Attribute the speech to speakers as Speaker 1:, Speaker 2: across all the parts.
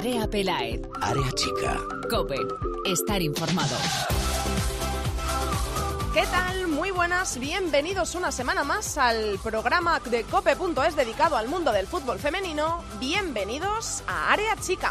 Speaker 1: Andrea Pelaez.
Speaker 2: Área chica.
Speaker 1: Cope. Estar informado.
Speaker 3: ¿Qué tal? Muy buenas, bienvenidos una semana más al programa de cope.es dedicado al mundo del fútbol femenino. Bienvenidos a Área Chica.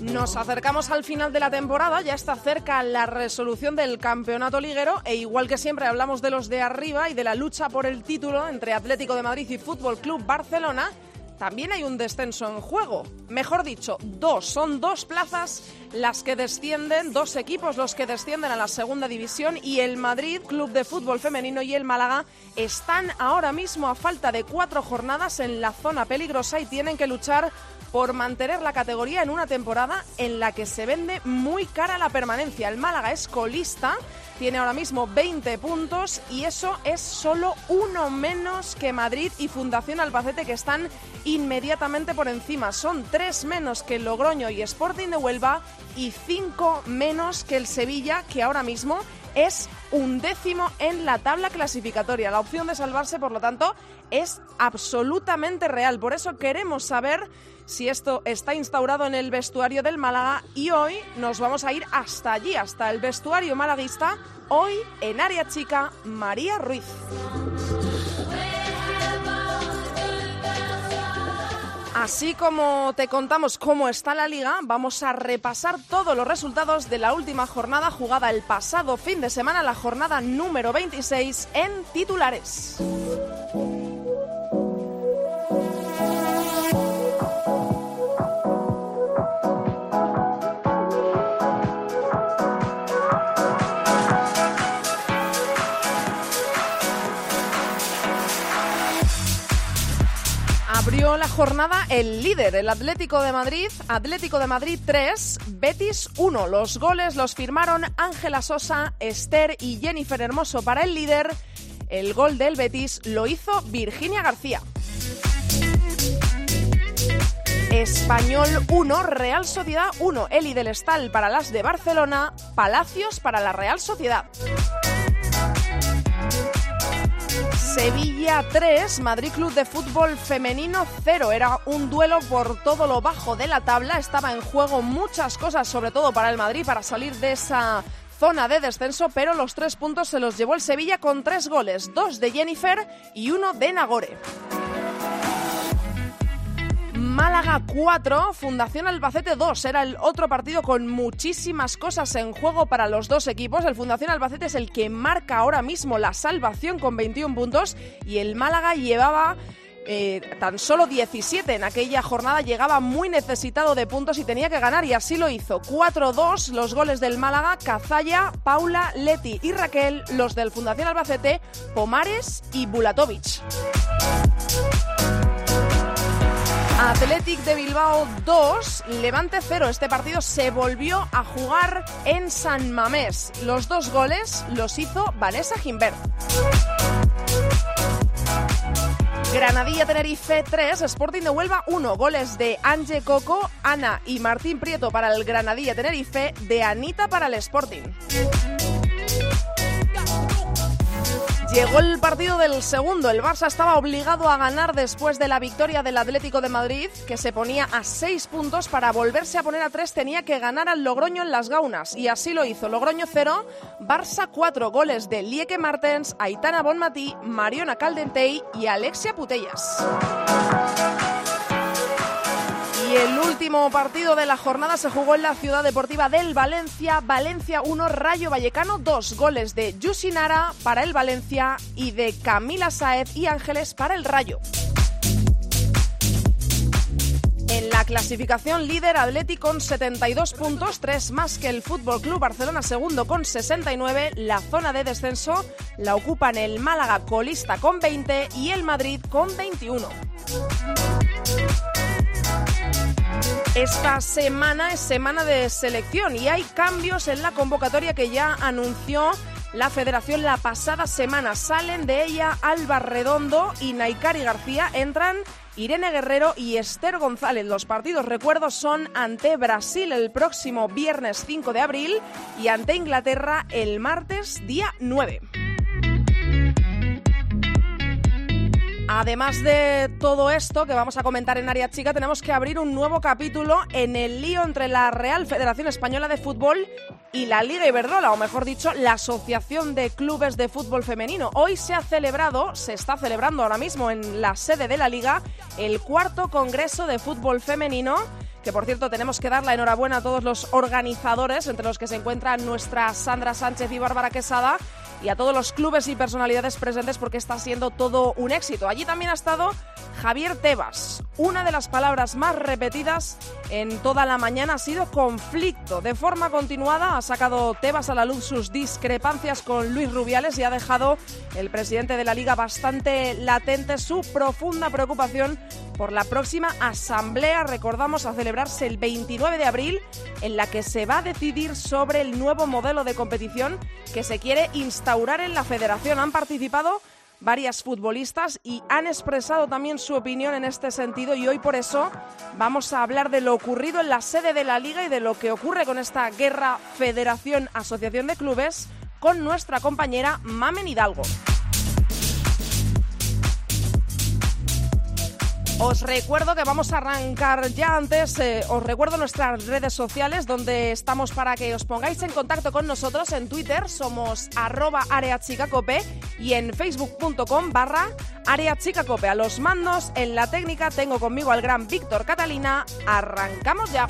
Speaker 3: Nos acercamos al final de la temporada, ya está cerca la resolución del campeonato liguero e igual que siempre hablamos de los de arriba y de la lucha por el título entre Atlético de Madrid y Fútbol Club Barcelona, también hay un descenso en juego. Mejor dicho, dos. Son dos plazas las que descienden, dos equipos los que descienden a la segunda división y el Madrid, Club de Fútbol Femenino y el Málaga están ahora mismo a falta de cuatro jornadas en la zona peligrosa y tienen que luchar por mantener la categoría en una temporada en la que se vende muy cara la permanencia. El Málaga es colista, tiene ahora mismo 20 puntos y eso es solo uno menos que Madrid y Fundación Albacete que están inmediatamente por encima. Son tres menos que Logroño y Sporting de Huelva y cinco menos que el Sevilla que ahora mismo es un décimo en la tabla clasificatoria. La opción de salvarse, por lo tanto, es absolutamente real. Por eso queremos saber si esto está instaurado en el vestuario del Málaga y hoy nos vamos a ir hasta allí, hasta el vestuario malaguista, hoy en área chica María Ruiz. Así como te contamos cómo está la liga, vamos a repasar todos los resultados de la última jornada jugada el pasado fin de semana, la jornada número 26 en titulares. La jornada el líder, el Atlético de Madrid, Atlético de Madrid 3, Betis 1. Los goles los firmaron Ángela Sosa, Esther y Jennifer Hermoso para el líder. El gol del Betis lo hizo Virginia García. Español 1, Real Sociedad 1, Eli del Estal para las de Barcelona, Palacios para la Real Sociedad. Sevilla 3, Madrid Club de Fútbol Femenino 0. Era un duelo por todo lo bajo de la tabla. Estaba en juego muchas cosas, sobre todo para el Madrid, para salir de esa zona de descenso, pero los tres puntos se los llevó el Sevilla con tres goles, dos de Jennifer y uno de Nagore. Málaga 4, Fundación Albacete 2. Era el otro partido con muchísimas cosas en juego para los dos equipos. El Fundación Albacete es el que marca ahora mismo la salvación con 21 puntos y el Málaga llevaba eh, tan solo 17 en aquella jornada, llegaba muy necesitado de puntos y tenía que ganar y así lo hizo. 4-2 los goles del Málaga, Cazalla, Paula, Leti y Raquel, los del Fundación Albacete, Pomares y Bulatovic. Athletic de Bilbao 2, Levante 0. Este partido se volvió a jugar en San Mamés. Los dos goles los hizo Vanessa Gimbert. Granadilla Tenerife 3, Sporting de Huelva 1. Goles de Ange Coco, Ana y Martín Prieto para el Granadilla Tenerife, de Anita para el Sporting. Llegó el partido del segundo. El Barça estaba obligado a ganar después de la victoria del Atlético de Madrid, que se ponía a seis puntos. Para volverse a poner a tres tenía que ganar al Logroño en las Gaunas. Y así lo hizo. Logroño 0, Barça 4 goles de Lieke Martens, Aitana Bonmatí, Mariona Caldentey y Alexia Putellas. Y el último partido de la jornada se jugó en la ciudad deportiva del Valencia. Valencia 1, Rayo Vallecano 2. Goles de Yusinara para el Valencia y de Camila Saez y Ángeles para el Rayo. En la clasificación líder Atleti con 72 puntos, 3 más que el Fútbol Club Barcelona segundo con 69. La zona de descenso la ocupan el Málaga colista con 20 y el Madrid con 21. Esta semana es semana de selección y hay cambios en la convocatoria que ya anunció la federación la pasada semana. Salen de ella Alba Redondo y Naikari García. Entran Irene Guerrero y Esther González. Los partidos, recuerdo, son ante Brasil el próximo viernes 5 de abril y ante Inglaterra el martes día 9. Además de todo esto que vamos a comentar en Área Chica, tenemos que abrir un nuevo capítulo en el lío entre la Real Federación Española de Fútbol y la Liga Iberdrola, o mejor dicho, la Asociación de Clubes de Fútbol Femenino. Hoy se ha celebrado, se está celebrando ahora mismo en la sede de la Liga, el cuarto Congreso de Fútbol Femenino que por cierto tenemos que dar la enhorabuena a todos los organizadores, entre los que se encuentran nuestra Sandra Sánchez y Bárbara Quesada, y a todos los clubes y personalidades presentes porque está siendo todo un éxito. Allí también ha estado Javier Tebas. Una de las palabras más repetidas en toda la mañana ha sido conflicto. De forma continuada ha sacado Tebas a la luz sus discrepancias con Luis Rubiales y ha dejado el presidente de la liga bastante latente su profunda preocupación por la próxima asamblea, recordamos, a celebrarse el 29 de abril, en la que se va a decidir sobre el nuevo modelo de competición que se quiere instaurar en la federación. Han participado varias futbolistas y han expresado también su opinión en este sentido y hoy por eso vamos a hablar de lo ocurrido en la sede de la liga y de lo que ocurre con esta guerra federación-asociación de clubes con nuestra compañera Mamen Hidalgo. Os recuerdo que vamos a arrancar ya antes, eh, os recuerdo nuestras redes sociales donde estamos para que os pongáis en contacto con nosotros. En Twitter somos arroba areachicacope y en facebook.com barra areachicacope. A los mandos en la técnica tengo conmigo al gran Víctor Catalina. Arrancamos ya.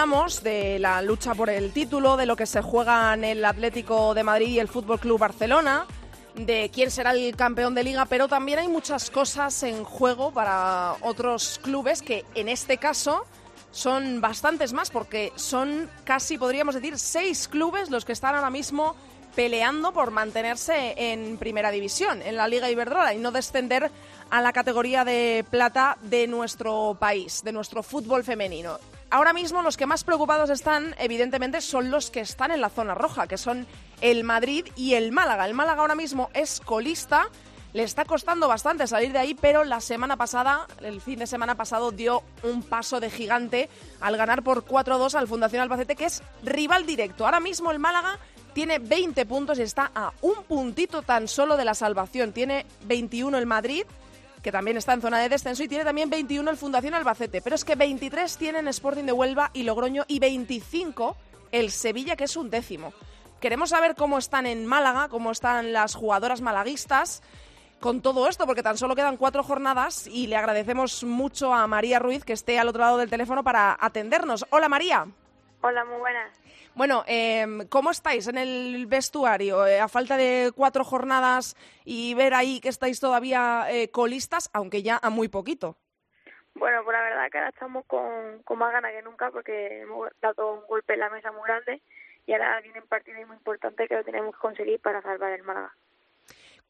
Speaker 3: Hablamos de la lucha por el título, de lo que se juega en el Atlético de Madrid y el Fútbol Club Barcelona, de quién será el campeón de liga, pero también hay muchas cosas en juego para otros clubes que en este caso son bastantes más porque son casi, podríamos decir, seis clubes los que están ahora mismo peleando por mantenerse en primera división, en la Liga Iberdrola y no descender a la categoría de plata de nuestro país, de nuestro fútbol femenino. Ahora mismo los que más preocupados están, evidentemente, son los que están en la zona roja, que son el Madrid y el Málaga. El Málaga ahora mismo es colista, le está costando bastante salir de ahí, pero la semana pasada, el fin de semana pasado, dio un paso de gigante al ganar por 4-2 al Fundación Albacete, que es rival directo. Ahora mismo el Málaga tiene 20 puntos y está a un puntito tan solo de la salvación. Tiene 21 el Madrid, que también está en zona de descenso, y tiene también 21 el Fundación Albacete. Pero es que 23 tienen Sporting de Huelva y Logroño y 25 el Sevilla, que es un décimo. Queremos saber cómo están en Málaga, cómo están las jugadoras malaguistas con todo esto, porque tan solo quedan cuatro jornadas y le agradecemos mucho a María Ruiz que esté al otro lado del teléfono para atendernos. Hola María.
Speaker 2: Hola, muy buenas.
Speaker 3: Bueno, eh, ¿cómo estáis en el vestuario? Eh, a falta de cuatro jornadas y ver ahí que estáis todavía eh, colistas, aunque ya a muy poquito.
Speaker 2: Bueno, pues la verdad que ahora estamos con, con más ganas que nunca porque hemos dado un golpe en la mesa muy grande y ahora viene un partido muy importante que lo tenemos que conseguir para salvar el Málaga.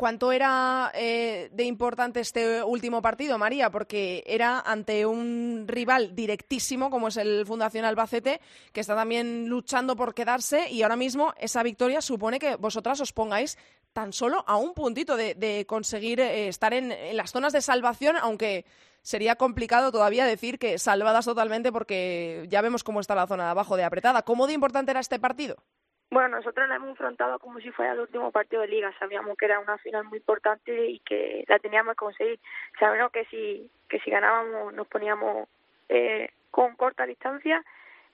Speaker 3: ¿Cuánto era eh, de importante este último partido, María? Porque era ante un rival directísimo como es el Fundación Albacete, que está también luchando por quedarse y ahora mismo esa victoria supone que vosotras os pongáis tan solo a un puntito de, conseguir eh, estar en, en las zonas de salvación, aunque sería complicado todavía decir que salvadas totalmente porque ya vemos cómo está la zona de abajo de apretada. ¿Cómo de importante era este partido?
Speaker 2: Bueno, nosotros la hemos enfrentado como si fuera el último partido de liga. Sabíamos que era una final muy importante y que la teníamos que conseguir. Sabíamos que si, que si ganábamos nos poníamos eh, con corta distancia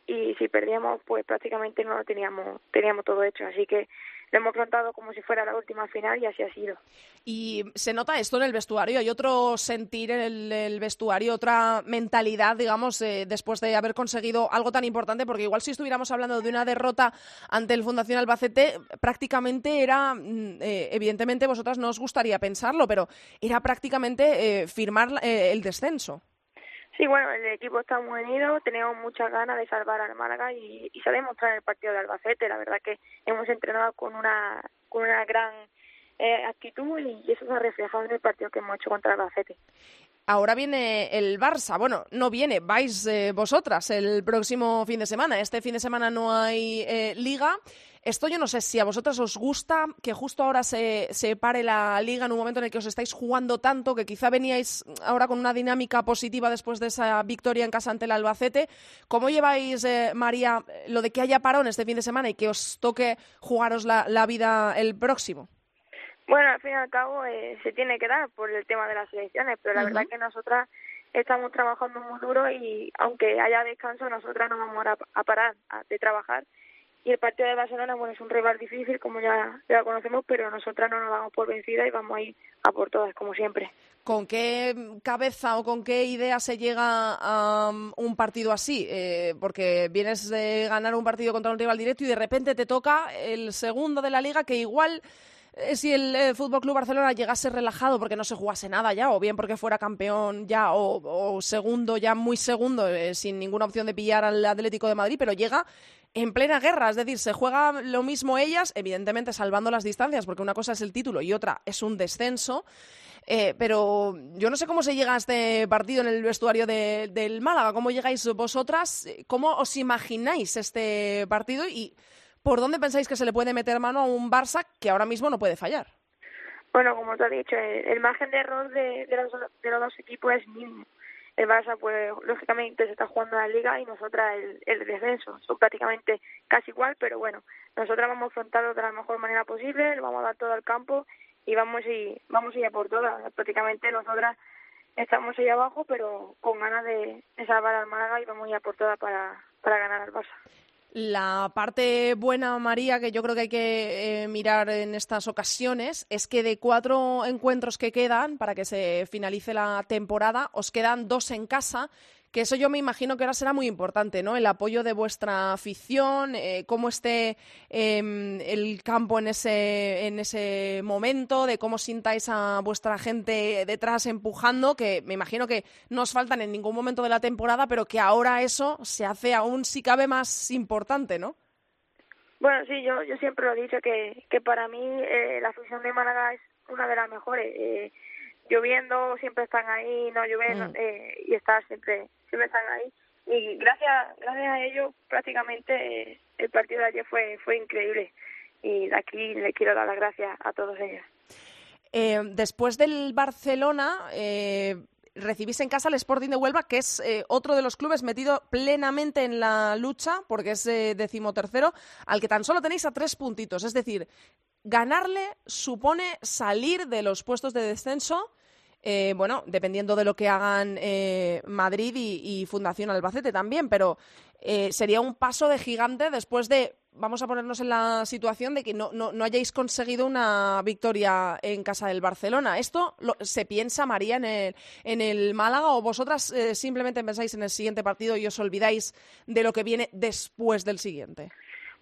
Speaker 2: y si perdíamos pues prácticamente no lo teníamos, teníamos todo hecho. Así que lo hemos afrontado como si fuera la última final y así ha sido.
Speaker 3: Y se nota esto en el vestuario, hay otro sentir en el, vestuario, otra mentalidad, digamos, eh, después de haber conseguido algo tan importante, porque igual si estuviéramos hablando de una derrota ante el Fundación Albacete, prácticamente era, mm, eh, evidentemente vosotras no os gustaría pensarlo, pero era prácticamente eh, firmar el descenso.
Speaker 2: Sí, bueno, el equipo está muy unido, tenemos muchas ganas de salvar al Málaga y, y se ha en el partido de Albacete. La verdad que hemos entrenado con una, con una gran eh, actitud y eso se ha reflejado en el partido que hemos hecho contra Albacete.
Speaker 3: Ahora viene el Barça. Bueno, no viene, vais eh, vosotras el próximo fin de semana. Este fin de semana no hay eh, liga. Esto yo no sé si a vosotras os gusta que justo ahora se, se, pare la liga en un momento en el que os estáis jugando tanto, que quizá veníais ahora con una dinámica positiva después de esa victoria en casa ante el Albacete. ¿Cómo lleváis, eh, María, lo de que haya parón este fin de semana y que os toque jugaros la, vida el próximo?
Speaker 2: Bueno, al fin y al cabo eh, se tiene que dar por el tema de las elecciones, pero la verdad que nosotras estamos trabajando muy duro y aunque haya descanso, nosotras no vamos a, parar de trabajar y el partido de Barcelona, bueno, es un rival difícil, como ya, ya conocemos, pero nosotras no nos damos por vencida y vamos a ir a por todas, como siempre.
Speaker 3: ¿Con qué cabeza o con qué idea se llega a um, un partido así? Eh, porque vienes de ganar un partido contra un rival directo y de repente te toca el segundo de la liga que igual si el eh, Fútbol Club Barcelona llegase relajado porque no se jugase nada ya, o bien porque fuera campeón ya, o, segundo, ya muy segundo, sin ninguna opción de pillar al Atlético de Madrid, pero llega en plena guerra, es decir, se juega lo mismo ellas, evidentemente salvando las distancias, porque una cosa es el título y otra es un descenso. Eh, pero yo no sé cómo se llega a este partido en el vestuario del Málaga, cómo llegáis vosotras, cómo os imagináis este partido y por dónde pensáis que se le puede meter mano a un Barça que ahora mismo no puede fallar.
Speaker 2: Bueno, como te he dicho, el, margen de error de, los, de los dos equipos es mínimo. El Barça pues lógicamente se está jugando la liga y nosotras el, el descenso. Son prácticamente casi igual pero bueno nosotras vamos a afrontarlo de la mejor manera posible vamos a dar todo al campo y vamos y vamos a ir a por todas. Prácticamente nosotras estamos ahí abajo pero con ganas de, de salvar al Málaga y vamos a ir a por todas para, para ganar al Barça
Speaker 3: la parte buena, María, que yo creo que hay que eh, mirar en estas ocasiones, es que de cuatro encuentros que quedan para que se finalice la temporada, os quedan dos en casa que eso yo me imagino que ahora será muy importante, ¿no? El apoyo de vuestra afición, eh, cómo esté em, el campo en ese, en ese momento, de cómo sintáis a vuestra gente detrás empujando, que me imagino que no os faltan en ningún momento de la temporada, pero que ahora eso se hace aún si cabe más importante, ¿no?
Speaker 2: Bueno, sí, yo, yo siempre lo he dicho que, que para mí eh, la afición de Málaga es una de las mejores. Eh, lloviendo siempre están ahí, no lloviendo mm. eh, y estar siempre siempre están ahí y gracias gracias a ellos prácticamente eh, el partido de ayer fue fue increíble y de aquí le quiero dar las gracias a todos ellos.
Speaker 3: Eh, después del Barcelona eh, recibís en casa al Sporting de Huelva, que es eh, otro de los clubes metido plenamente en la lucha, porque es eh, decimotercero, al que tan solo tenéis a tres puntitos. Es decir, ganarle supone salir de los puestos de descenso. Eh, bueno, dependiendo de lo que hagan eh, Madrid y, y, Fundación Albacete también, pero eh, sería un paso de gigante después de, vamos a ponernos en la situación de que no, no, no hayáis conseguido una victoria en casa del Barcelona. ¿Esto se piensa, María, en el, en el Málaga o vosotras simplemente pensáis en el siguiente partido y os olvidáis de lo que viene después del siguiente?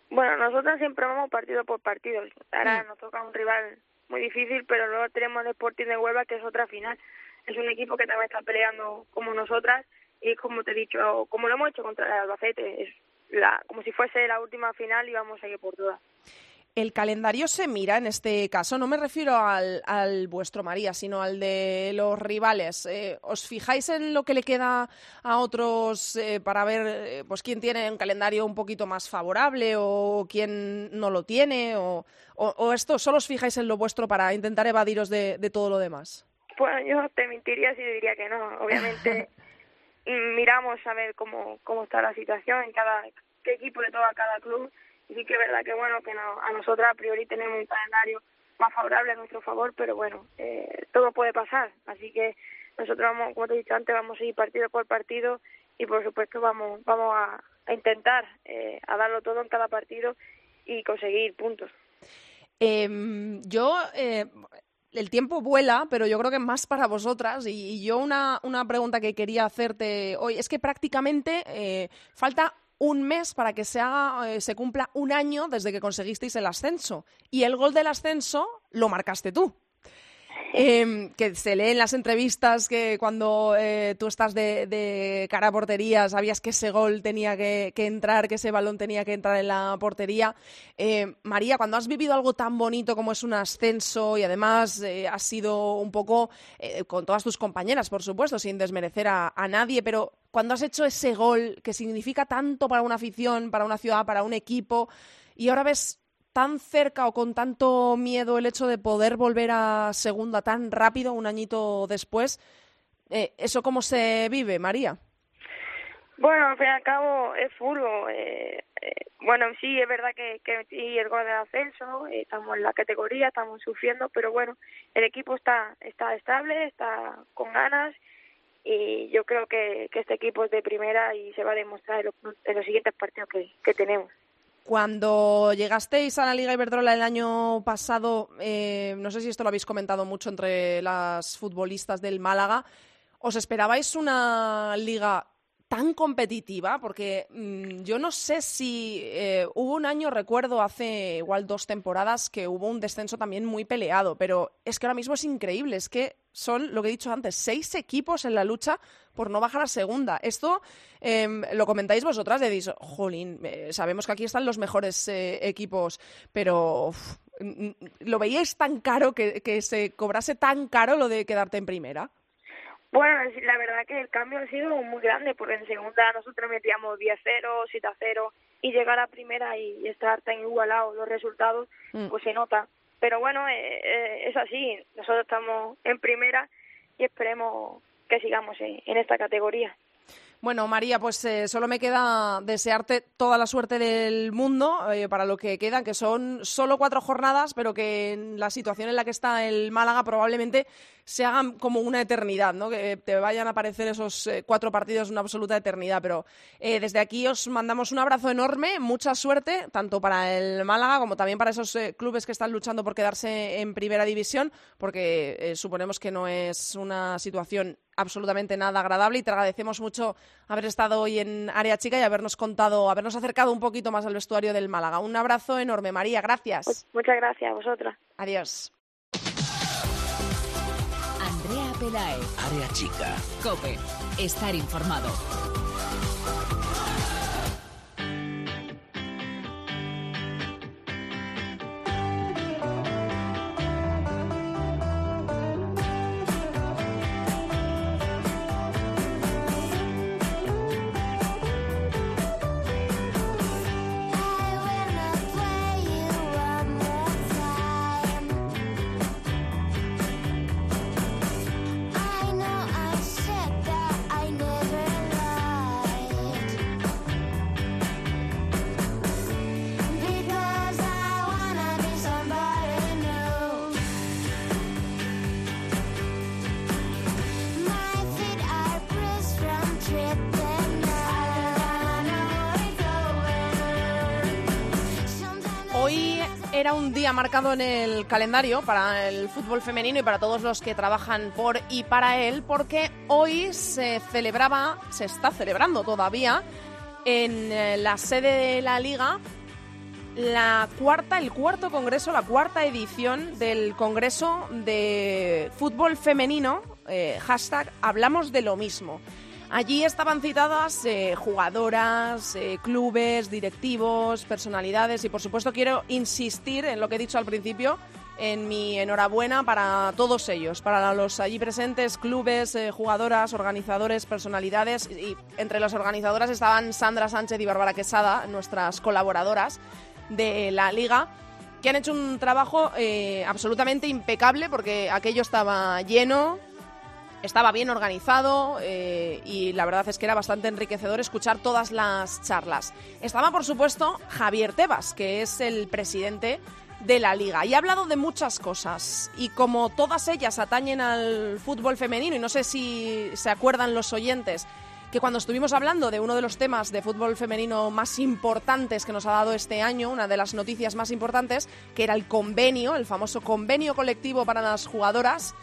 Speaker 2: Bueno, nosotros siempre vamos partido por partido. Ahora mm. nos toca un rival muy difícil, pero luego tenemos el Sporting de Huelva, que es otra final. Es un equipo que también está peleando como nosotras y como te he dicho, como lo hemos hecho contra el Albacete, es la, como si fuese la última final y vamos a ir por todas
Speaker 3: el calendario se mira en este caso, no me refiero al, al vuestro María, sino al de los rivales. Eh, ¿Os fijáis en lo que le queda a otros eh, para ver eh, pues quién tiene un calendario un poquito más favorable o quién no lo tiene? ¿O, o, esto solo os fijáis en lo vuestro para intentar evadiros de, de todo lo demás?
Speaker 2: Bueno, yo te mentiría si diría que no. Obviamente miramos a ver cómo, cómo está la situación en cada qué equipo de todo cada club sí que es verdad que bueno, que a nosotras a priori tenemos un calendario más favorable a nuestro favor, pero bueno, eh, todo puede pasar, así que nosotros vamos, como te he dicho antes, vamos a ir partido por partido y por supuesto vamos, vamos a, intentar eh, a darlo todo en cada partido y conseguir puntos.
Speaker 3: Em, yo, eh, el tiempo vuela, pero yo creo que más para vosotras. Y, yo una, una, pregunta que quería hacerte hoy es que prácticamente eh, falta un mes para que se haga, eh, se cumpla un año desde que conseguisteis el ascenso. Y el gol del ascenso lo marcaste tú. Em, que se lee en las entrevistas que cuando eh, tú estás de, cara a portería sabías que ese gol tenía que, entrar, que ese balón tenía que entrar en la portería. Em, María, cuando has vivido algo tan bonito como es un ascenso y además eh, has sido un poco eh, con todas tus compañeras, por supuesto, sin desmerecer a, a nadie, pero cuando has hecho ese gol que significa tanto para una afición, para una ciudad, para un equipo, y ahora ves tan cerca o con tanto miedo el hecho de poder volver a segunda tan rápido, un añito después. Eh, ¿Eso cómo se vive, María?
Speaker 2: Bueno, al fin y al cabo es fútbol. Eh, eh, bueno, sí, es verdad que, que el gol de ascenso, estamos en la categoría, estamos sufriendo, pero bueno, el equipo está, está estable, está con ganas y yo creo que, que este equipo es de primera y se va a demostrar en los, en los siguientes partidos que tenemos.
Speaker 3: Cuando llegasteis a la Liga Iberdrola el año pasado, eh, no sé si esto lo habéis comentado mucho entre las futbolistas del Málaga, ¿os esperabais una liga tan competitiva? Porque mm, yo no sé si eh, hubo un año, recuerdo hace igual dos temporadas, que hubo un descenso también muy peleado, pero es que ahora mismo es increíble, es que son, lo que he dicho antes, seis equipos en la lucha por no bajar a segunda. Esto em, lo comentáis vosotras, decís, jolín, eh, sabemos que aquí están los mejores eh, equipos, pero ¿lo veíais tan caro que, que se cobrase tan caro lo de quedarte en primera?
Speaker 2: Bueno, la verdad que el cambio ha sido muy grande, porque en segunda nosotros metíamos 10-0, 7-0, y llegar a primera y estar tan igualados los resultados, mm. pues se nota. Pero bueno, eh, eh, es así, nosotros estamos en primera y esperemos que sigamos en esta categoría.
Speaker 3: Bueno, María, pues eh, solo me queda desearte toda la suerte del mundo eh, para lo que quedan, que son solo cuatro jornadas, pero que en la situación en la que está el Málaga probablemente se hagan como una eternidad, ¿no? Que te vayan a aparecer esos eh, cuatro partidos una absoluta eternidad. Pero desde aquí os mandamos un abrazo enorme, mucha suerte, tanto para el Málaga como también para esos clubes que están luchando por quedarse en primera división, porque suponemos que no es una situación absolutamente nada agradable y te agradecemos mucho haber estado hoy en Área Chica y habernos contado, habernos acercado un poquito más al vestuario del Málaga. Un abrazo enorme, María, gracias.
Speaker 2: Pues muchas gracias a vosotras.
Speaker 3: Adiós.
Speaker 1: Andrea Pelae.
Speaker 4: Área Chica.
Speaker 1: Cope. Estar informado.
Speaker 3: Día marcado en el calendario para el fútbol femenino y para todos los que trabajan por y para él, porque hoy se celebraba, se está celebrando todavía en eh, la sede de la liga la cuarta, el cuarto congreso, la cuarta edición del Congreso de Fútbol Femenino, eh, hashtag Hablamos de lo mismo. Allí estaban citadas eh, jugadoras, eh, clubes, directivos, personalidades y por supuesto quiero insistir en lo que he dicho al principio, en mi enhorabuena para todos ellos, para los allí presentes clubes, eh, jugadoras, organizadores, personalidades y entre las organizadoras estaban Sandra Sánchez y Bárbara Quesada, nuestras colaboradoras de la liga que han hecho un trabajo absolutamente impecable porque aquello estaba lleno, estaba bien organizado eh, y la verdad es que era bastante enriquecedor escuchar todas las charlas. Estaba, por supuesto, Javier Tebas, que es el presidente de la liga. Y ha hablado de muchas cosas. Y como todas ellas atañen al fútbol femenino, y no sé si se acuerdan los oyentes, que cuando estuvimos hablando de uno de los temas de fútbol femenino más importantes que nos ha dado este año, una de las noticias más importantes, que era el convenio, el famoso convenio colectivo para las jugadoras,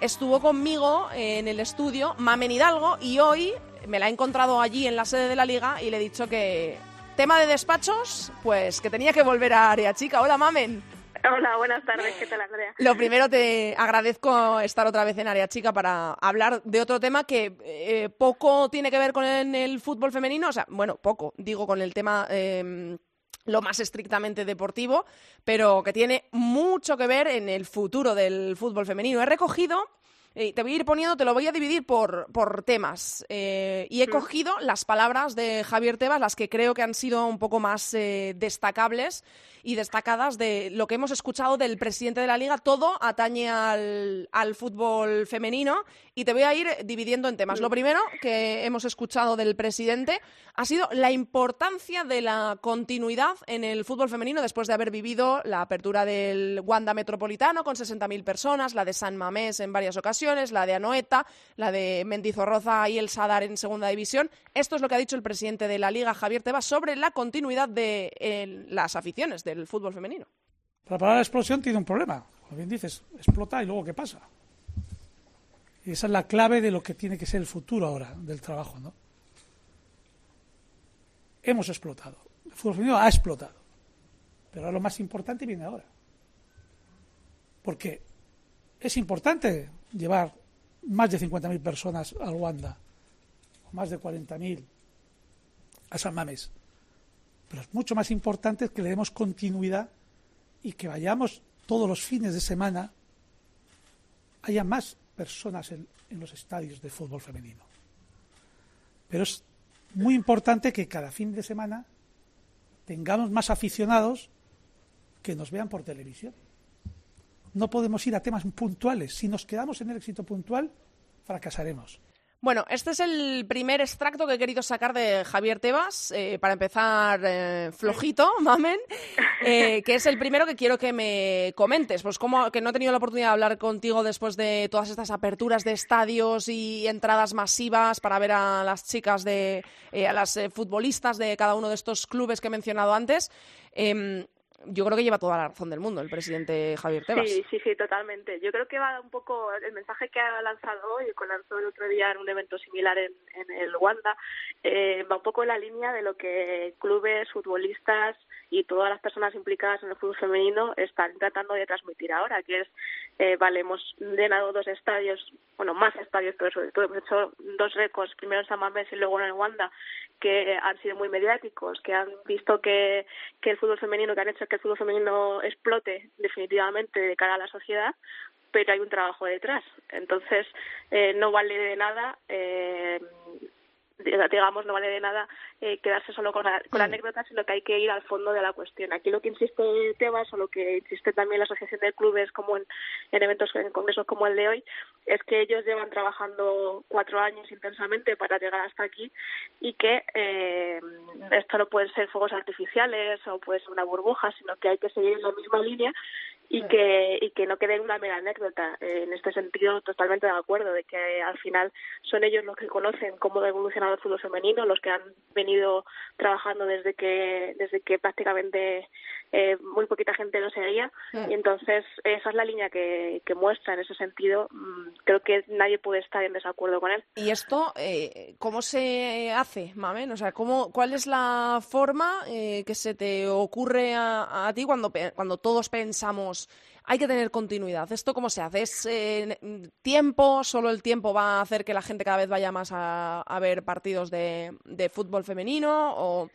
Speaker 3: estuvo conmigo en el estudio Mamen Hidalgo y hoy me la he encontrado allí en la sede de la liga y le he dicho que tema de despachos, pues que tenía que volver a Área Chica. Hola Mamen.
Speaker 5: Hola, buenas tardes. ¿Qué tal, Andrea?
Speaker 3: Lo primero, te agradezco estar otra vez en Área Chica para hablar de otro tema que eh, poco tiene que ver con el, fútbol femenino. O sea, bueno, poco, digo, con el tema... Em, lo más estrictamente deportivo, pero que tiene mucho que ver en el futuro del fútbol femenino. He recogido eh, te voy a ir poniendo, te lo voy a dividir por, por temas. Eh, y he mm. cogido las palabras de Javier Tebas, las que creo que han sido un poco más eh, destacables y destacadas de lo que hemos escuchado del presidente de la liga. Todo atañe al, al fútbol femenino y te voy a ir dividiendo en temas. Lo mm. primero que hemos escuchado del presidente ha sido la importancia de la continuidad en el fútbol femenino después de haber vivido la apertura del Wanda Metropolitano con 60.000 personas, la de San Mamés en varias ocasiones, la de Anoeta, la de Mendizorroza y el Sadar en segunda división. Esto es lo que ha dicho el presidente de la Liga, Javier Tebas, sobre la continuidad de las aficiones del fútbol femenino.
Speaker 4: La palabra explosión tiene un problema. Como bien dices, explota y luego ¿qué pasa? Y esa es la clave de lo que tiene que ser el futuro ahora del trabajo, ¿no? Hemos explotado. El fútbol femenino ha explotado. Pero lo más importante viene ahora. Porque es importante llevar más de 50.000 personas al Wanda, o más de 40.000 a San Mames. Pero es mucho más importante que le demos continuidad y que vayamos todos los fines de semana, haya más personas en, los estadios de fútbol femenino. Pero es muy importante que cada fin de semana tengamos más aficionados que nos vean por televisión. No podemos ir a temas puntuales. Si nos quedamos en el éxito puntual, fracasaremos.
Speaker 3: Bueno, este es el primer extracto que he querido sacar de Javier Tebas, eh, para empezar eh, flojito, mamen, eh, que es el primero que quiero que me comentes. Pues como que no he tenido la oportunidad de hablar contigo después de todas estas aperturas de estadios y entradas masivas para ver a las chicas de, a las futbolistas de cada uno de estos clubes que he mencionado antes. Yo creo que lleva toda la razón del mundo el presidente Javier Tebas.
Speaker 5: Sí, sí, sí, totalmente. Yo creo que va un poco el mensaje que ha lanzado hoy, que lanzó el otro día en un evento similar en, en el Wanda, eh, va un poco en la línea de lo que clubes, futbolistas y todas las personas implicadas en el fútbol femenino están tratando de transmitir ahora, que es, eh, vale, hemos llenado dos estadios, bueno, más estadios, pero sobre todo hemos hecho dos récords, primero en San Mamés y luego en el Wanda, que han sido muy mediáticos, que han visto que, que el fútbol femenino, que han hecho que el fútbol femenino explote definitivamente de cara a la sociedad, pero hay un trabajo detrás. Entonces, eh, no vale de nada eh, digamos, no vale de nada eh, quedarse solo con la, con mm. anécdota, sino que hay que ir al fondo de la cuestión. Aquí lo que insiste Tebas o lo que insiste también la Asociación de Clubes como en, en eventos, en congresos como el de hoy, es que ellos llevan trabajando cuatro años intensamente para llegar hasta aquí y que eh, esto no pueden ser fuegos artificiales o puede ser una burbuja, sino que hay que seguir en la misma línea y que y que no quede una mera anécdota eh, en este sentido totalmente de acuerdo de que al final son ellos los que conocen cómo ha el fútbol femenino los que han venido trabajando desde que desde que prácticamente eh, muy poquita gente lo seguía. Y entonces esa es la línea que, que muestra en ese sentido. Mm, creo que nadie puede estar en desacuerdo con él.
Speaker 3: Y esto eh, cómo se hace mamen o sea cómo cuál es la forma que se te ocurre a, a ti cuando cuando todos pensamos hay que tener continuidad. ¿Esto cómo se hace? ¿Es eh, tiempo? ¿Solo el tiempo va a hacer que la gente cada vez vaya más a, ver partidos de, fútbol femenino? ¿O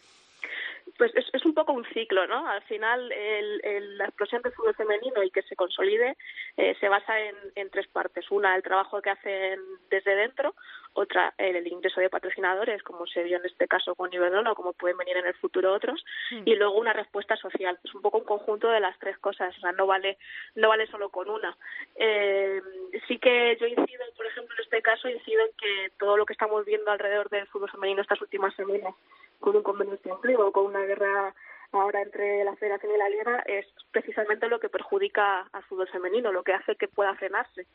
Speaker 5: pues es, es, un poco un ciclo, ¿no? Al final, el, la explosión del fútbol femenino y que se consolide eh, se basa en, en, tres partes. Una, el trabajo que hacen desde dentro, otra, el, ingreso de patrocinadores, como se vio en este caso con Iberdrola o como pueden venir en el futuro otros, mm. y luego una respuesta social. Es un poco un conjunto de las tres cosas, o sea, no vale, no vale solo con una. Eh, sí que yo incido, por ejemplo, en este caso, incido en que todo lo que estamos viendo alrededor del fútbol femenino estas últimas semanas con un convenio de empleo, con una guerra ahora entre la Federación y la Liga es precisamente lo que perjudica al fútbol femenino, lo que hace que pueda frenarse.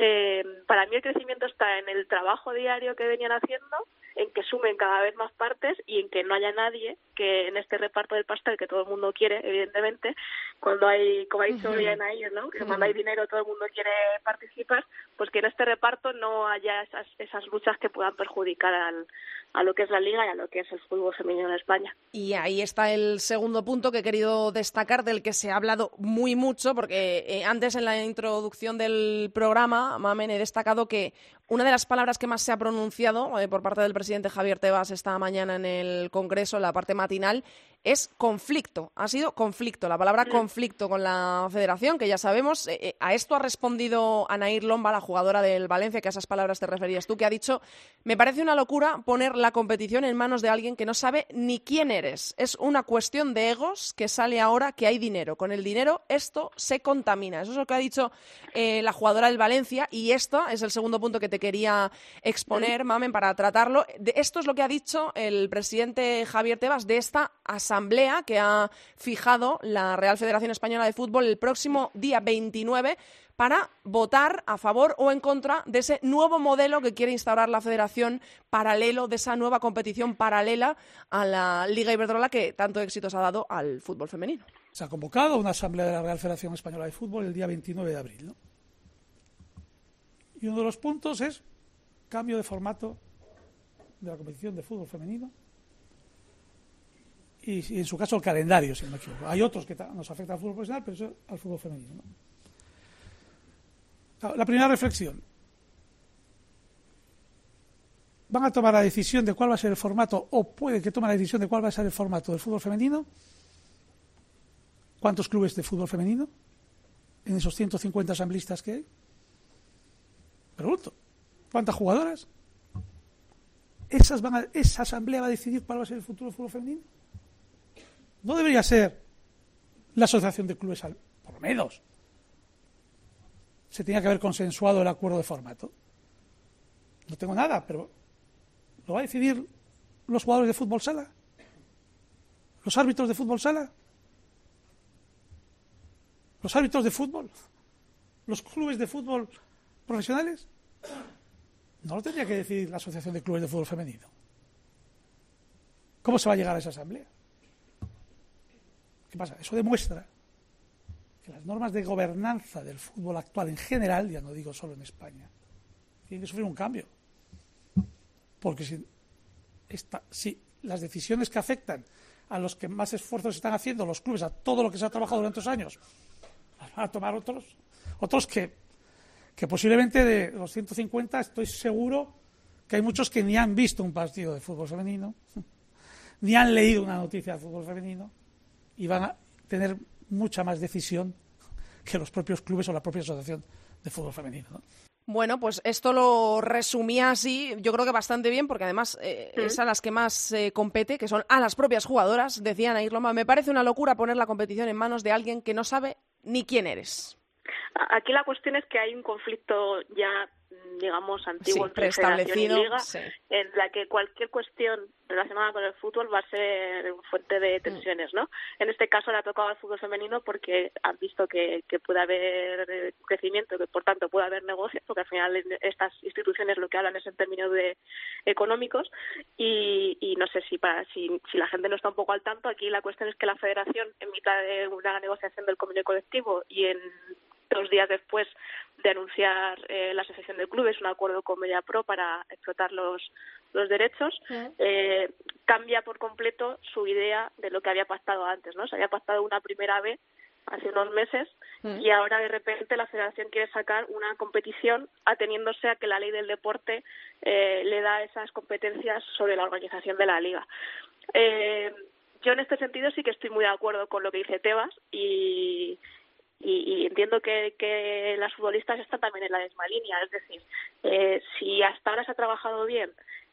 Speaker 5: Eh, para mí el crecimiento está en el trabajo diario que venían haciendo, en que sumen cada vez más partes y en que no haya nadie que en este reparto del pastel que todo el mundo quiere, evidentemente, cuando hay, como ha dicho bien ahí, ¿no? que cuando hay dinero todo el mundo quiere participar, pues que en este reparto no haya esas, esas luchas que puedan perjudicar al, a lo que es la liga y a lo que es el fútbol femenino en España.
Speaker 3: Y ahí está el segundo punto que he querido destacar, del que se ha hablado muy mucho, porque eh, antes en la introducción del programa, He destacado que una de las palabras que más se ha pronunciado eh, por parte del presidente Javier Tebas esta mañana en el Congreso, en la parte matinal, es conflicto. Ha sido conflicto, la palabra conflicto con la federación, que ya sabemos. Eh, eh, a esto ha respondido Anair Lomba, la jugadora del Valencia, que a esas palabras te referías tú, que ha dicho, me parece una locura poner la competición en manos de alguien que no sabe ni quién eres. Es una cuestión de egos que sale ahora que hay dinero. Con el dinero esto se contamina. Eso es lo que ha dicho la jugadora del Valencia y esto es el segundo punto que te quería exponer, Mamen, para tratarlo. esto es lo que ha dicho el presidente Javier Tebas de esta asamblea que ha fijado la Real Federación Española de Fútbol el próximo día 29 para votar a favor o en contra de ese nuevo modelo que quiere instaurar la federación paralelo, de esa nueva competición paralela a la Liga Iberdrola que tanto éxitos ha dado al fútbol femenino.
Speaker 4: Se ha convocado una asamblea de la Real Federación Española de Fútbol el día 29 de abril. ¿no? Y uno de los puntos es cambio de formato de la competición de fútbol femenino y, en su caso el calendario, si no me equivoco. Hay otros que nos afectan al fútbol profesional, pero eso al fútbol femenino. La primera reflexión. ¿Van a tomar la decisión de cuál va a ser el formato, o puede que tomen la decisión de cuál va a ser el formato del fútbol femenino? ¿Cuántos clubes de fútbol femenino? En esos 150 asamblistas que hay. Pregunto, ¿cuántas jugadoras? ¿Esas ¿Esa asamblea va a decidir cuál va a ser el futuro del fútbol femenino? ¿No debería ser la asociación de clubes, por lo menos? Se tenía que haber consensuado el acuerdo de formato. No tengo nada, pero ¿lo va a decidir los jugadores de fútbol sala? ¿Los árbitros de fútbol sala? ¿Los árbitros de fútbol? ¿Los clubes de fútbol profesionales? No lo tendría que decidir la Asociación de Clubes de Fútbol Femenino. ¿Cómo se va a llegar a esa asamblea? ¿Qué pasa? Eso demuestra que las normas de gobernanza del fútbol actual en general, ya no digo solo en España, tienen que sufrir un cambio. Porque si, si las decisiones que afectan a los que más esfuerzos están haciendo los clubes, a todo lo que se ha trabajado durante estos años, las van a tomar otros, otros que que posiblemente de los 150 estoy seguro que hay muchos que ni han visto un partido de fútbol femenino, ni han leído una noticia de fútbol femenino y van a tener mucha más decisión que los propios clubes o la propia asociación de fútbol femenino.
Speaker 3: Bueno, pues esto lo resumía así, yo creo que bastante bien, porque además eh, es a las que más eh, compete, que son a las propias jugadoras, decían a Irloma. Me parece una locura poner la competición en manos de alguien que no sabe ni quién eres.
Speaker 5: Aquí la cuestión es que hay un conflicto ya digamos, antiguo sí, preestablecido, Liga, en la que cualquier cuestión relacionada con el fútbol va a ser fuente de mm. tensiones, ¿no? En este caso le ha tocado al fútbol femenino porque han visto que, que puede haber crecimiento, que por tanto puede haber negocios, porque al final estas instituciones lo que hablan es en términos de económicos y, y no sé si, para, si, si la gente no está un poco al tanto, aquí la cuestión es que la federación, en mitad de una negociación del convenio colectivo y en dos días después de anunciar eh, la asociación de clubes un acuerdo con MediaPro para explotar los, los derechos, eh, cambia por completo su idea de lo que había pactado antes, ¿no? Se había pactado una primera vez hace unos meses y ahora de repente la federación quiere sacar una competición ateniéndose a que la ley del deporte eh, le da esas competencias sobre la organización de la liga. Eh, yo en este sentido sí que estoy muy de acuerdo con lo que dice Tebas y, y, entiendo que, que las futbolistas están también en la misma línea. Es decir, eh, si hasta ahora se ha trabajado bien,